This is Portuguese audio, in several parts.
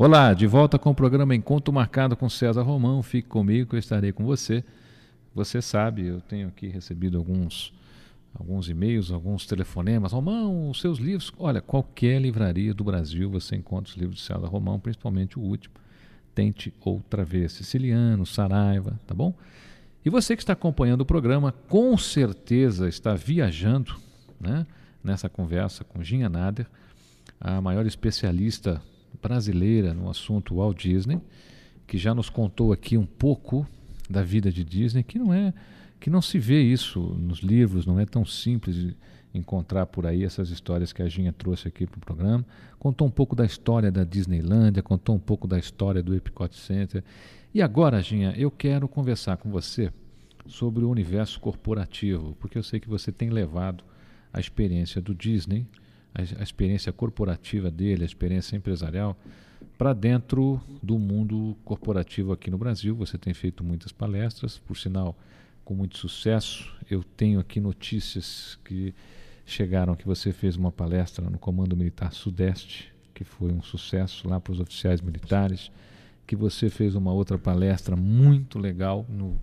Olá, de volta com o programa Encontro Marcado com César Romão. Fique comigo eu estarei com você. Você sabe, eu tenho aqui recebido alguns alguns e-mails, alguns telefonemas. Romão, os seus livros. Olha, qualquer livraria do Brasil você encontra os livros de César Romão, principalmente o último. Tente outra vez. Siciliano, Saraiva, tá bom? E você que está acompanhando o programa, com certeza está viajando né, nessa conversa com Ginha Nader, a maior especialista brasileira no assunto Walt Disney, que já nos contou aqui um pouco da vida de Disney, que não é que não se vê isso nos livros, não é tão simples encontrar por aí essas histórias que a Ginha trouxe aqui para o programa. Contou um pouco da história da Disneylândia, contou um pouco da história do Epcot Center. E agora, Ginha, eu quero conversar com você sobre o universo corporativo, porque eu sei que você tem levado a experiência do Disney, a, a experiência corporativa dele, a experiência empresarial, para dentro do mundo corporativo aqui no Brasil. Você tem feito muitas palestras, por sinal, com muito sucesso. Eu tenho aqui notícias que chegaram que você fez uma palestra no Comando Militar Sudeste, que foi um sucesso lá para os oficiais militares, que você fez uma outra palestra muito legal no,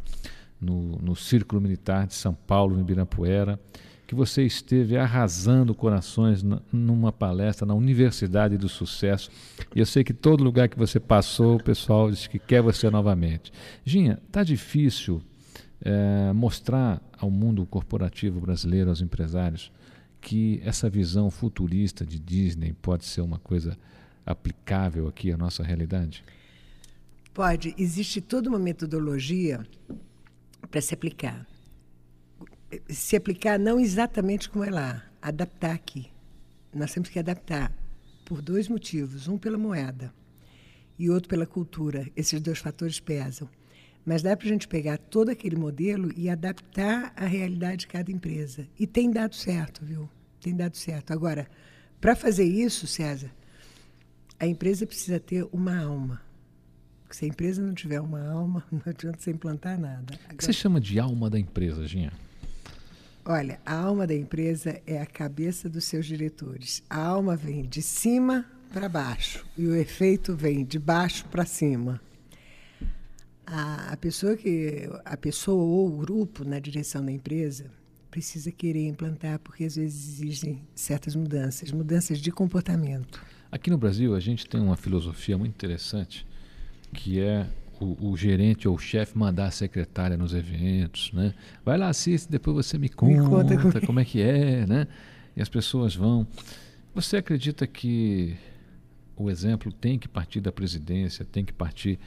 no, no Círculo Militar de São Paulo, em Ibirapuera, que você esteve arrasando corações numa palestra na Universidade do Sucesso. E eu sei que todo lugar que você passou, o pessoal disse que quer você novamente. Ginha, tá difícil é, mostrar ao mundo corporativo brasileiro, aos empresários, que essa visão futurista de Disney pode ser uma coisa aplicável aqui à nossa realidade? Pode. Existe toda uma metodologia para se aplicar. Se aplicar não exatamente como é lá, adaptar aqui. Nós temos que adaptar por dois motivos: um pela moeda e outro pela cultura. Esses dois fatores pesam. Mas dá para a gente pegar todo aquele modelo e adaptar à realidade de cada empresa. E tem dado certo, viu? Tem dado certo. Agora, para fazer isso, César, a empresa precisa ter uma alma. Se a empresa não tiver uma alma, não adianta você implantar nada. Agora, o que você chama de alma da empresa, Ginha? Olha, a alma da empresa é a cabeça dos seus diretores. A alma vem de cima para baixo e o efeito vem de baixo para cima a, a pessoa que a pessoa ou o grupo na direção da empresa precisa querer implantar porque às vezes exigem certas mudanças, mudanças de comportamento. Aqui no Brasil a gente tem uma filosofia muito interessante que é o, o, gerente ou o chefe mandar a secretária nos eventos, né? Vai lá, assiste, depois você me conta, me conta como... como é que é, né? E as pessoas vão. Você acredita que o exemplo tem que partir da presidência, tem que partir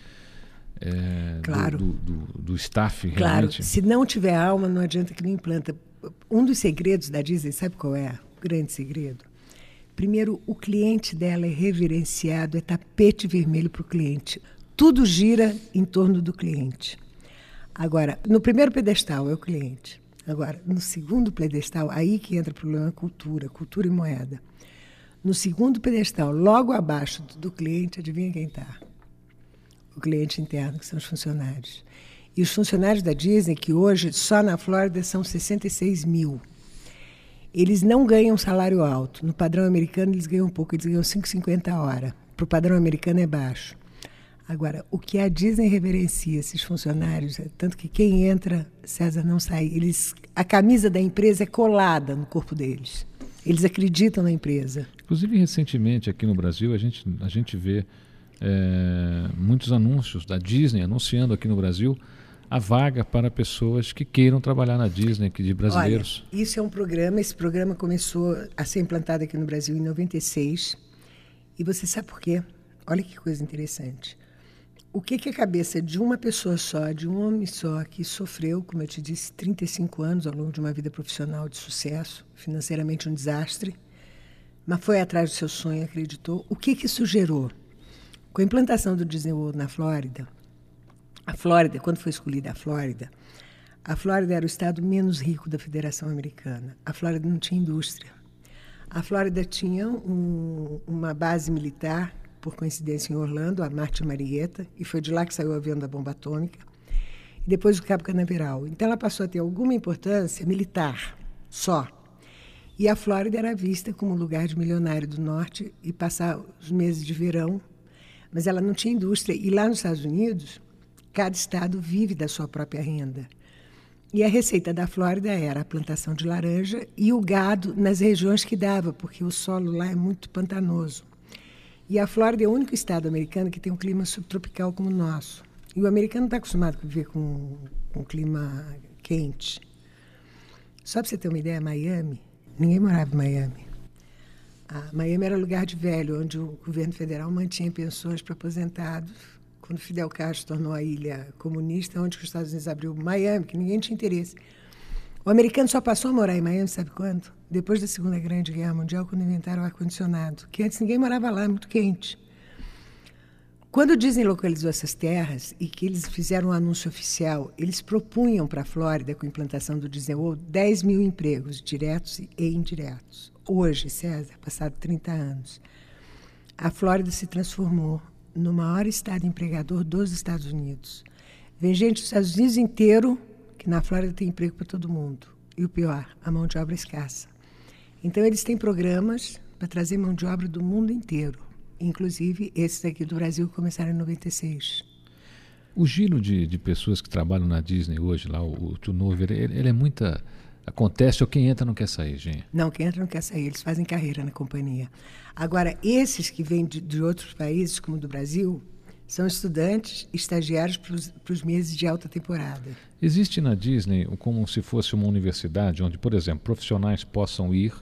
é, claro. do, do, do, staff claro. realmente. Se não tiver alma, não adianta que não implanta. Um dos segredos da Disney, sabe qual é? O grande segredo. Primeiro, o cliente dela é reverenciado, é tapete vermelho para o cliente. Tudo gira em torno do cliente. Agora, no primeiro pedestal é o cliente. Agora, no segundo pedestal, aí que entra o problema cultura, cultura e moeda. No segundo pedestal, logo abaixo do cliente, adivinha quem está? o cliente interno, que são os funcionários. E os funcionários da Disney, que hoje só na Flórida são 66 mil, eles não ganham salário alto. No padrão americano, eles ganham um pouco, eles ganham 5,50 a hora. Para o padrão americano é baixo. Agora, o que a Disney reverencia esses funcionários, é tanto que quem entra, César não sai. Eles, a camisa da empresa é colada no corpo deles. Eles acreditam na empresa. Inclusive, recentemente aqui no Brasil, a gente, a gente vê é, muitos anúncios da Disney anunciando aqui no Brasil a vaga para pessoas que queiram trabalhar na Disney, que de brasileiros. Olha, isso é um programa, esse programa começou a ser implantado aqui no Brasil em 96. E você sabe por quê? Olha que coisa interessante. O que, que a cabeça de uma pessoa só, de um homem só, que sofreu, como eu te disse, 35 anos ao longo de uma vida profissional de sucesso, financeiramente um desastre, mas foi atrás do seu sonho, acreditou, o que, que isso gerou? Com a implantação do Disney World na Flórida, a Flórida, quando foi escolhida a Flórida, a Flórida era o estado menos rico da Federação Americana. A Flórida não tinha indústria. A Flórida tinha um, uma base militar, por coincidência, em Orlando, a Martin Marietta, e foi de lá que saiu o avião da bomba atômica, e depois o Cabo Canaveral. Então ela passou a ter alguma importância militar, só. E a Flórida era vista como lugar de milionário do norte e passar os meses de verão mas ela não tinha indústria. E lá nos Estados Unidos, cada estado vive da sua própria renda. E a receita da Flórida era a plantação de laranja e o gado nas regiões que dava, porque o solo lá é muito pantanoso. E a Flórida é o único estado americano que tem um clima subtropical como o nosso. E o americano está acostumado a viver com, com um clima quente. Só para você ter uma ideia, Miami, ninguém morava em Miami. A Miami era lugar de velho, onde o governo federal mantinha pensões para aposentados quando Fidel Castro tornou a ilha comunista, onde os Estados Unidos abriu Miami, que ninguém tinha interesse. O americano só passou a morar em Miami, sabe quando? Depois da Segunda Grande Guerra Mundial, quando inventaram o ar-condicionado, que antes ninguém morava lá, muito quente. Quando Disney localizou essas terras e que eles fizeram um anúncio oficial, eles propunham para a Flórida, com a implantação do Disney World, 10 mil empregos, diretos e indiretos. Hoje, César, passado 30 anos, a Flórida se transformou no maior estado empregador dos Estados Unidos. Vem gente dos Estados Unidos inteiro que na Flórida tem emprego para todo mundo. E o pior, a mão de obra escassa. Então eles têm programas para trazer mão de obra do mundo inteiro. Inclusive esses aqui do Brasil começaram em 96. O giro de, de pessoas que trabalham na Disney hoje, lá, o, o turnover, ele, ele é muita acontece ou quem entra não quer sair, gente? Não, quem entra não quer sair, eles fazem carreira na companhia. Agora, esses que vêm de, de outros países, como do Brasil, são estudantes, estagiários para os meses de alta temporada. Existe na Disney como se fosse uma universidade onde, por exemplo, profissionais possam ir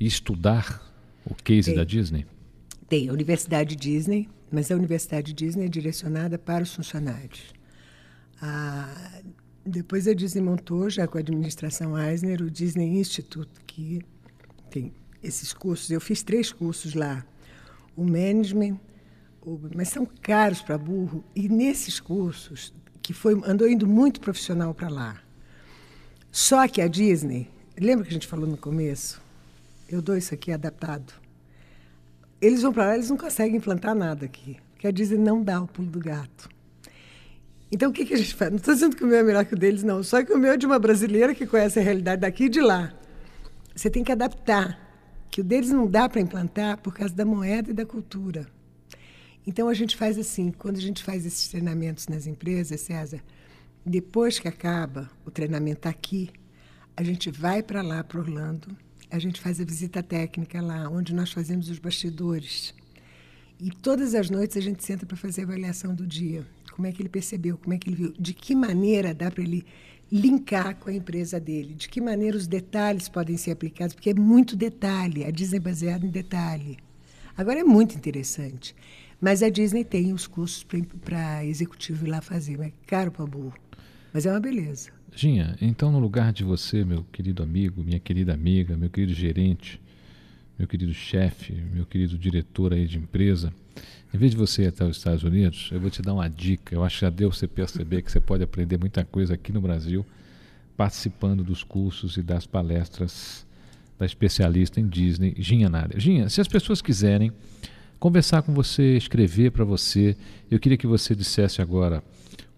e estudar o case Tem. da Disney? Tem a Universidade Disney, mas a Universidade Disney é direcionada para os funcionários. A depois a Disney montou, já com a administração Eisner, o Disney Institute, que tem esses cursos. Eu fiz três cursos lá. O management, mas são caros para burro. E nesses cursos, que foi andou indo muito profissional para lá. Só que a Disney, lembra que a gente falou no começo? Eu dou isso aqui adaptado. Eles vão para lá, eles não conseguem implantar nada aqui, porque a Disney não dá o pulo do gato. Então, o que, que a gente faz? Não estou dizendo que o meu é melhor que o deles, não. Só que o meu é de uma brasileira que conhece a realidade daqui e de lá. Você tem que adaptar. Que o deles não dá para implantar por causa da moeda e da cultura. Então, a gente faz assim: quando a gente faz esses treinamentos nas empresas, César, depois que acaba o treinamento aqui, a gente vai para lá, para Orlando, a gente faz a visita técnica lá, onde nós fazemos os bastidores. E todas as noites a gente senta para fazer a avaliação do dia. Como é que ele percebeu, como é que ele viu, de que maneira dá para ele linkar com a empresa dele, de que maneira os detalhes podem ser aplicados, porque é muito detalhe, a Disney é baseada em detalhe. Agora é muito interessante. Mas a Disney tem os cursos para executivo ir lá fazer, mas é caro para burro. Mas é uma beleza. Ginha, então no lugar de você, meu querido amigo, minha querida amiga, meu querido gerente, meu querido chefe, meu querido diretor aí de empresa, em vez de você ir até os Estados Unidos, eu vou te dar uma dica. Eu acho que já deu você perceber que você pode aprender muita coisa aqui no Brasil, participando dos cursos e das palestras da especialista em Disney, Ginha Nária. Ginha, se as pessoas quiserem conversar com você, escrever para você, eu queria que você dissesse agora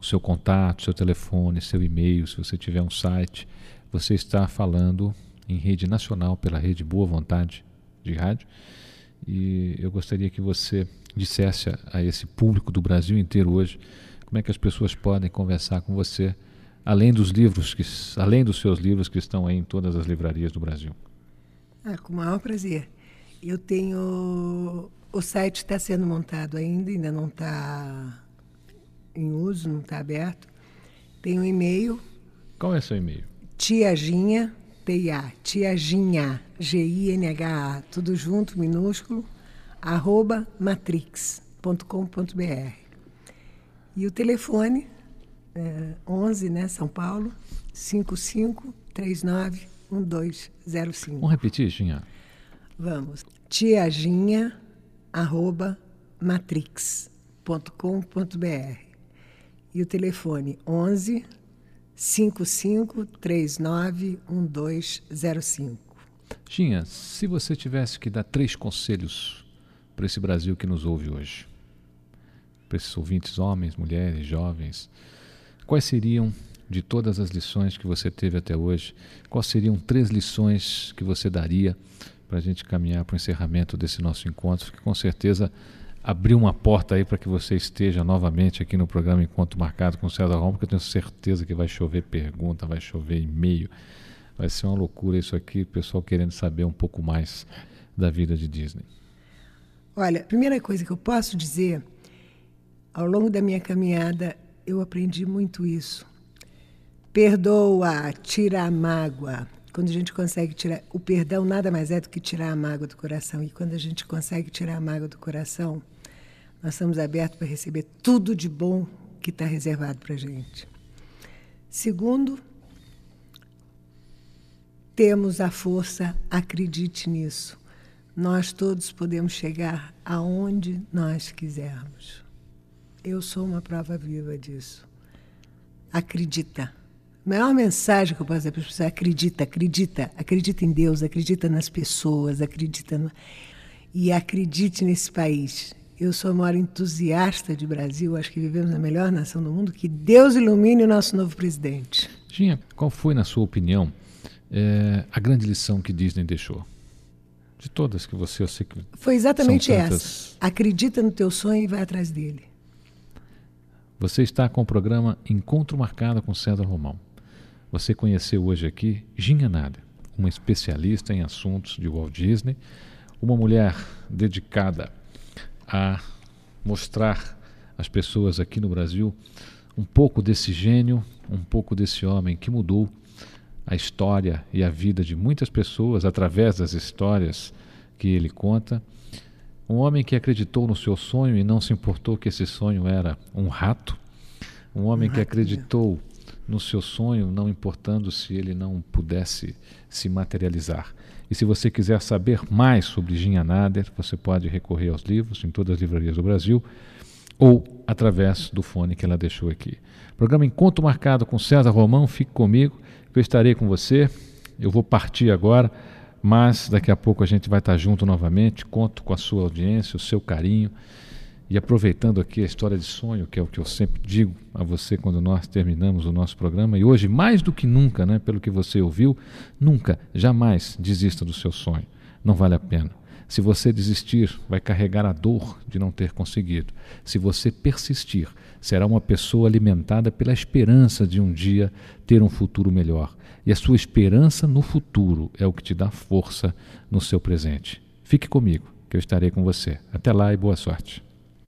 o seu contato, seu telefone, seu e-mail, se você tiver um site. Você está falando em rede nacional pela rede Boa Vontade de rádio. E eu gostaria que você dissesse a, a esse público do Brasil inteiro hoje como é que as pessoas podem conversar com você, além dos livros, que, além dos seus livros que estão aí em todas as livrarias do Brasil. Ah, com o maior prazer. Eu tenho. O site está sendo montado ainda, ainda não está em uso, não está aberto. Tem um e-mail. Qual é seu e-mail? Tiaginha, T-I-A, Tiaginha, G-I-N-H-A, tudo junto, minúsculo, arroba matrix.com.br. E o telefone, é, 11, né, São Paulo, 55391205. Vamos repetir, Ginha? Vamos. Tiaginha, arroba matrix.com.br. E o telefone 11 55391205. Ginha, se você tivesse que dar três conselhos para esse Brasil que nos ouve hoje? Para esses ouvintes, homens, mulheres, jovens, quais seriam, de todas as lições que você teve até hoje, quais seriam três lições que você daria para a gente caminhar para o encerramento desse nosso encontro, que com certeza abrir uma porta aí para que você esteja novamente aqui no programa Encontro Marcado com César Roma, porque eu tenho certeza que vai chover pergunta, vai chover e-mail. Vai ser uma loucura isso aqui, o pessoal querendo saber um pouco mais da vida de Disney. Olha, a primeira coisa que eu posso dizer, ao longo da minha caminhada, eu aprendi muito isso. Perdoa, tira a mágoa. Quando a gente consegue tirar. O perdão nada mais é do que tirar a mágoa do coração. E quando a gente consegue tirar a mágoa do coração, nós estamos abertos para receber tudo de bom que está reservado para a gente. Segundo, temos a força, acredite nisso. Nós todos podemos chegar aonde nós quisermos. Eu sou uma prova viva disso. Acredita. A maior mensagem que eu posso dar para as pessoas é acredita, acredita, acredita em Deus, acredita nas pessoas, acredita no... e acredite nesse país. Eu sou a maior entusiasta de Brasil, acho que vivemos na melhor nação do mundo. Que Deus ilumine o nosso novo presidente. Ginha, qual foi, na sua opinião, é, a grande lição que Disney deixou? De todas que você, eu sei que. Foi exatamente essa. Acredita no teu sonho e vai atrás dele. Você está com o programa Encontro Marcado com César Romão. Você conheceu hoje aqui Ginha Nader, uma especialista em assuntos de Walt Disney, uma mulher dedicada a mostrar às pessoas aqui no Brasil um pouco desse gênio, um pouco desse homem que mudou a história e a vida de muitas pessoas através das histórias que ele conta. Um homem que acreditou no seu sonho e não se importou que esse sonho era um rato. Um homem que acreditou no seu sonho, não importando se ele não pudesse se materializar. E se você quiser saber mais sobre Ginha Nader, você pode recorrer aos livros em todas as livrarias do Brasil ou através do fone que ela deixou aqui. Programa Encontro Marcado com César Romão, fique comigo, eu estarei com você. Eu vou partir agora, mas daqui a pouco a gente vai estar junto novamente. Conto com a sua audiência, o seu carinho. E aproveitando aqui a história de sonho, que é o que eu sempre digo a você quando nós terminamos o nosso programa, e hoje, mais do que nunca, né, pelo que você ouviu, nunca, jamais desista do seu sonho. Não vale a pena. Se você desistir, vai carregar a dor de não ter conseguido. Se você persistir, será uma pessoa alimentada pela esperança de um dia ter um futuro melhor. E a sua esperança no futuro é o que te dá força no seu presente. Fique comigo, que eu estarei com você. Até lá e boa sorte.